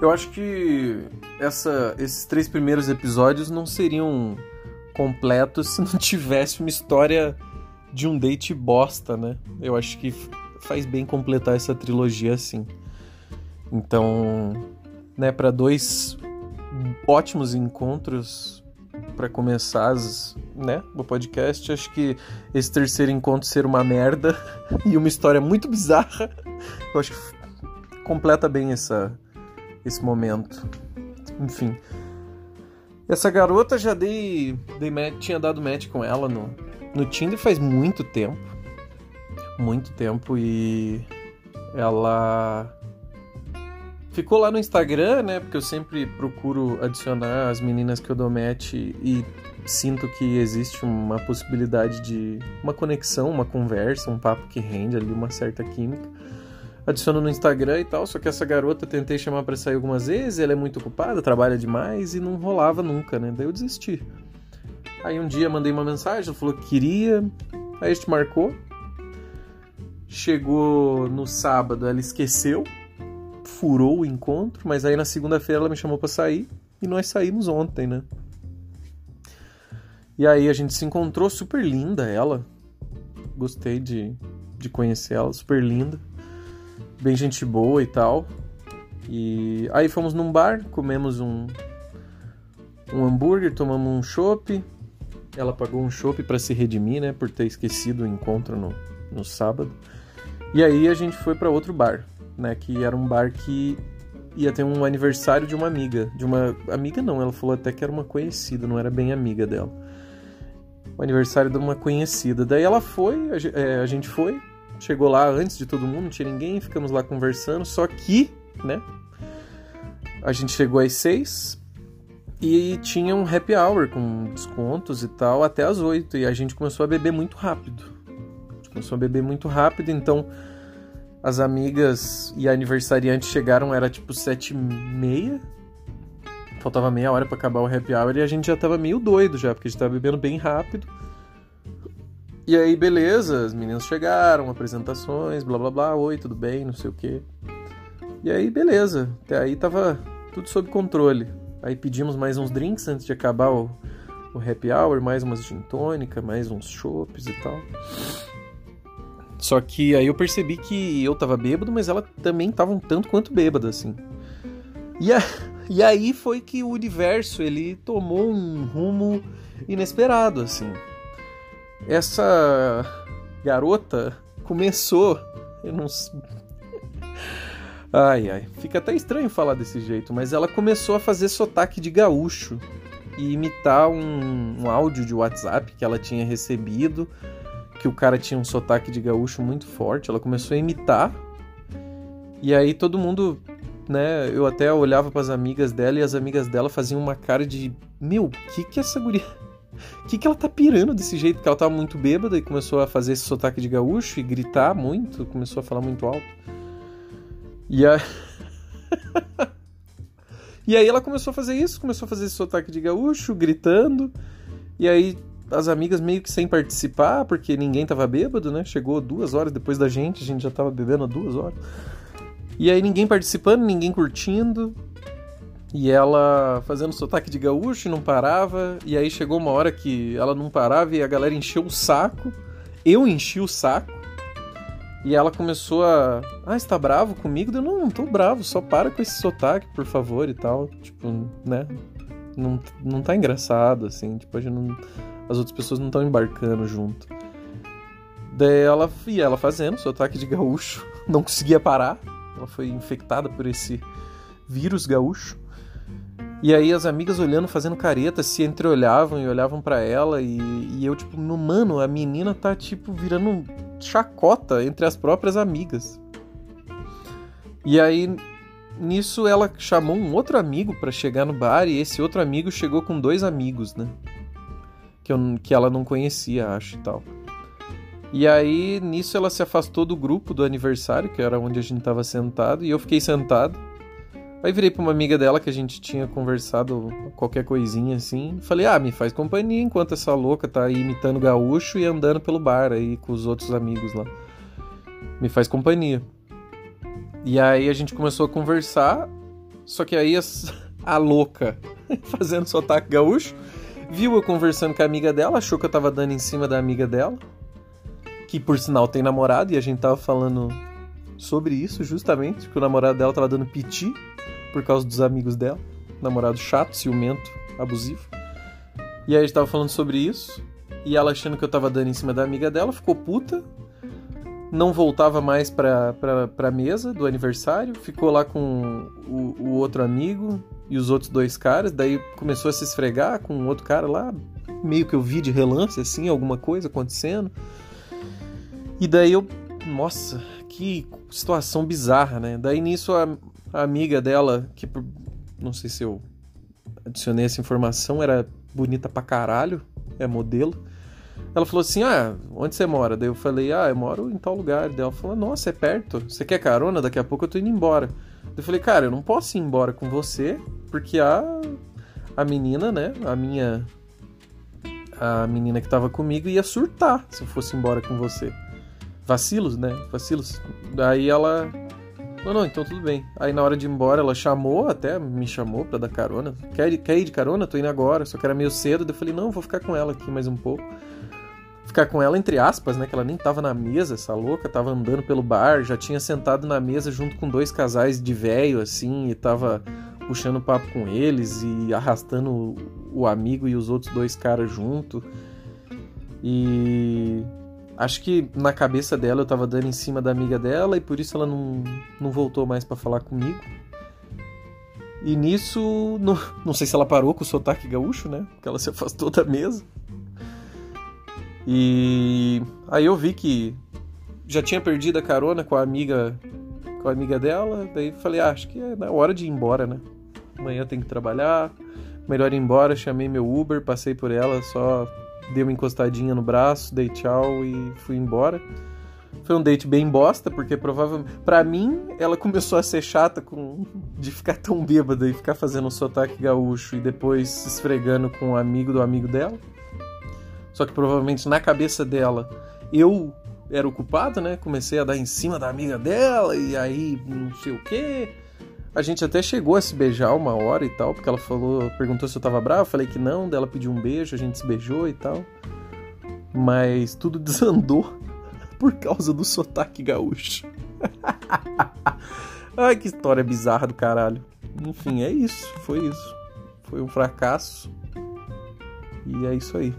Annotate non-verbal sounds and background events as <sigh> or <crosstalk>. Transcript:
Eu acho que essa, esses três primeiros episódios não seriam completos se não <laughs> tivesse uma história de um date bosta, né? Eu acho que faz bem completar essa trilogia assim. Então, né, para dois ótimos encontros para começar as, né, o podcast, acho que esse terceiro encontro ser uma merda <laughs> e uma história muito bizarra, eu acho que completa bem essa esse momento. Enfim. Essa garota já dei, dei tinha dado match com ela no, no Tinder faz muito tempo. Muito tempo e ela ficou lá no Instagram, né? Porque eu sempre procuro adicionar as meninas que eu dou match e sinto que existe uma possibilidade de uma conexão, uma conversa, um papo que rende ali uma certa química adiciono no Instagram e tal, só que essa garota tentei chamar para sair algumas vezes, ela é muito ocupada, trabalha demais e não rolava nunca, né? Daí eu desisti. Aí um dia mandei uma mensagem, ela falou que queria, aí a gente marcou. Chegou no sábado, ela esqueceu, furou o encontro, mas aí na segunda-feira ela me chamou para sair e nós saímos ontem, né? E aí a gente se encontrou, super linda ela. Gostei de, de conhecer ela, super linda bem gente boa e tal. E aí fomos num bar, comemos um, um hambúrguer, tomamos um chopp. Ela pagou um chopp para se redimir, né, por ter esquecido o encontro no, no sábado. E aí a gente foi para outro bar, né, que era um bar que ia ter um aniversário de uma amiga, de uma amiga não, ela falou até que era uma conhecida, não era bem amiga dela. O aniversário de uma conhecida. Daí ela foi, a, é, a gente foi, chegou lá antes de todo mundo, não tinha ninguém, ficamos lá conversando, só que, né? A gente chegou às seis e tinha um happy hour com descontos e tal até às oito e a gente começou a beber muito rápido. A gente começou a beber muito rápido, então as amigas e a aniversariante chegaram, era tipo sete e meia. Faltava meia hora para acabar o happy hour e a gente já tava meio doido já, porque a gente tava bebendo bem rápido. E aí, beleza, as meninas chegaram, apresentações, blá blá blá, oi, tudo bem, não sei o quê. E aí, beleza, até aí tava tudo sob controle. Aí pedimos mais uns drinks antes de acabar o, o happy hour, mais umas gin tônica, mais uns chopps e tal. Só que aí eu percebi que eu tava bêbado, mas ela também tava um tanto quanto bêbada, assim. E, a, <laughs> e aí foi que o universo, ele tomou um rumo inesperado, assim essa garota começou. Eu não <laughs> Ai, ai. Fica até estranho falar desse jeito, mas ela começou a fazer sotaque de gaúcho e imitar um, um, áudio de WhatsApp que ela tinha recebido, que o cara tinha um sotaque de gaúcho muito forte. Ela começou a imitar. E aí todo mundo, né? Eu até olhava para as amigas dela e as amigas dela faziam uma cara de: Meu, o que que essa guria o que, que ela tá pirando desse jeito? Porque ela tava muito bêbada e começou a fazer esse sotaque de gaúcho e gritar muito, começou a falar muito alto. E a... <laughs> e aí ela começou a fazer isso, começou a fazer esse sotaque de gaúcho, gritando. E aí as amigas meio que sem participar, porque ninguém tava bêbado, né? Chegou duas horas depois da gente, a gente já tava bebendo há duas horas. E aí ninguém participando, ninguém curtindo. E ela fazendo sotaque de gaúcho, não parava. E aí chegou uma hora que ela não parava e a galera encheu o saco. Eu enchi o saco. E ela começou a. Ah, está bravo comigo? Eu não, não tô bravo, só para com esse sotaque, por favor, e tal. Tipo, né? Não, não tá engraçado, assim. Tipo, a gente não... as outras pessoas não estão embarcando junto. Daí ela. E ela fazendo sotaque de gaúcho. <laughs> Não conseguia parar. Ela foi infectada por esse vírus gaúcho. E aí as amigas olhando, fazendo careta, se entreolhavam e olhavam para ela e, e, eu tipo, no mano, a menina tá tipo virando chacota entre as próprias amigas. E aí nisso ela chamou um outro amigo para chegar no bar e esse outro amigo chegou com dois amigos, né? Que, eu, que ela não conhecia, acho e tal. E aí nisso ela se afastou do grupo do aniversário, que era onde a gente tava sentado, e eu fiquei sentado. Aí virei pra uma amiga dela que a gente tinha conversado qualquer coisinha assim. Falei, ah, me faz companhia enquanto essa louca tá aí imitando gaúcho e andando pelo bar aí com os outros amigos lá. Me faz companhia. E aí a gente começou a conversar. Só que aí a, a louca, <laughs> fazendo sotaque gaúcho, viu eu conversando com a amiga dela, achou que eu tava dando em cima da amiga dela, que por sinal tem namorado, e a gente tava falando sobre isso justamente, que o namorado dela tava dando piti por causa dos amigos dela, namorado chato, ciumento, abusivo. E aí a gente tava falando sobre isso, e ela achando que eu tava dando em cima da amiga dela, ficou puta, não voltava mais pra, pra, pra mesa do aniversário, ficou lá com o, o outro amigo e os outros dois caras, daí começou a se esfregar com um outro cara lá, meio que eu vi de relance, assim, alguma coisa acontecendo. E daí eu, nossa, que situação bizarra, né? Daí nisso a, a amiga dela, que não sei se eu adicionei essa informação, era bonita pra caralho, é modelo. Ela falou assim: Ah, onde você mora? Daí eu falei: Ah, eu moro em tal lugar. Daí ela falou: Nossa, é perto. Você quer carona? Daqui a pouco eu tô indo embora. Daí eu falei: Cara, eu não posso ir embora com você, porque a, a menina, né? A minha. A menina que tava comigo ia surtar se eu fosse embora com você. Vacilos, né? Vacilos. Daí ela. Não, não, então tudo bem. Aí na hora de ir embora, ela chamou, até me chamou pra dar carona. Quer, quer ir de carona? Tô indo agora, só que era meio cedo. Daí eu falei, não, vou ficar com ela aqui mais um pouco ficar com ela entre aspas, né? Que ela nem tava na mesa, essa louca, tava andando pelo bar, já tinha sentado na mesa junto com dois casais de velho, assim, e tava puxando papo com eles e arrastando o amigo e os outros dois caras junto. E acho que na cabeça dela eu tava dando em cima da amiga dela e por isso ela não, não voltou mais para falar comigo. E nisso, não, não sei se ela parou com o sotaque gaúcho, né? Porque ela se afastou da mesa. E aí eu vi que já tinha perdido a carona com a amiga com a amiga dela, daí falei, ah, acho que é na hora de ir embora, né? Amanhã tem que trabalhar, melhor ir embora, chamei meu Uber, passei por ela, só dei uma encostadinha no braço, dei tchau e fui embora. Foi um date bem bosta, porque provavelmente. para mim, ela <laughs> começou a ser chata com de ficar tão bêbada e ficar fazendo um sotaque gaúcho e depois se esfregando com o um amigo do amigo dela. Só que provavelmente na cabeça dela eu era o culpado, né? Comecei a dar em cima da amiga dela e aí não sei o quê. A gente até chegou a se beijar uma hora e tal, porque ela falou, perguntou se eu tava bravo, falei que não, dela pediu um beijo, a gente se beijou e tal. Mas tudo <laughs> desandou por causa do sotaque gaúcho. <laughs> Ai, que história bizarra do caralho. Enfim, é isso, foi isso. Foi um fracasso. E é isso aí.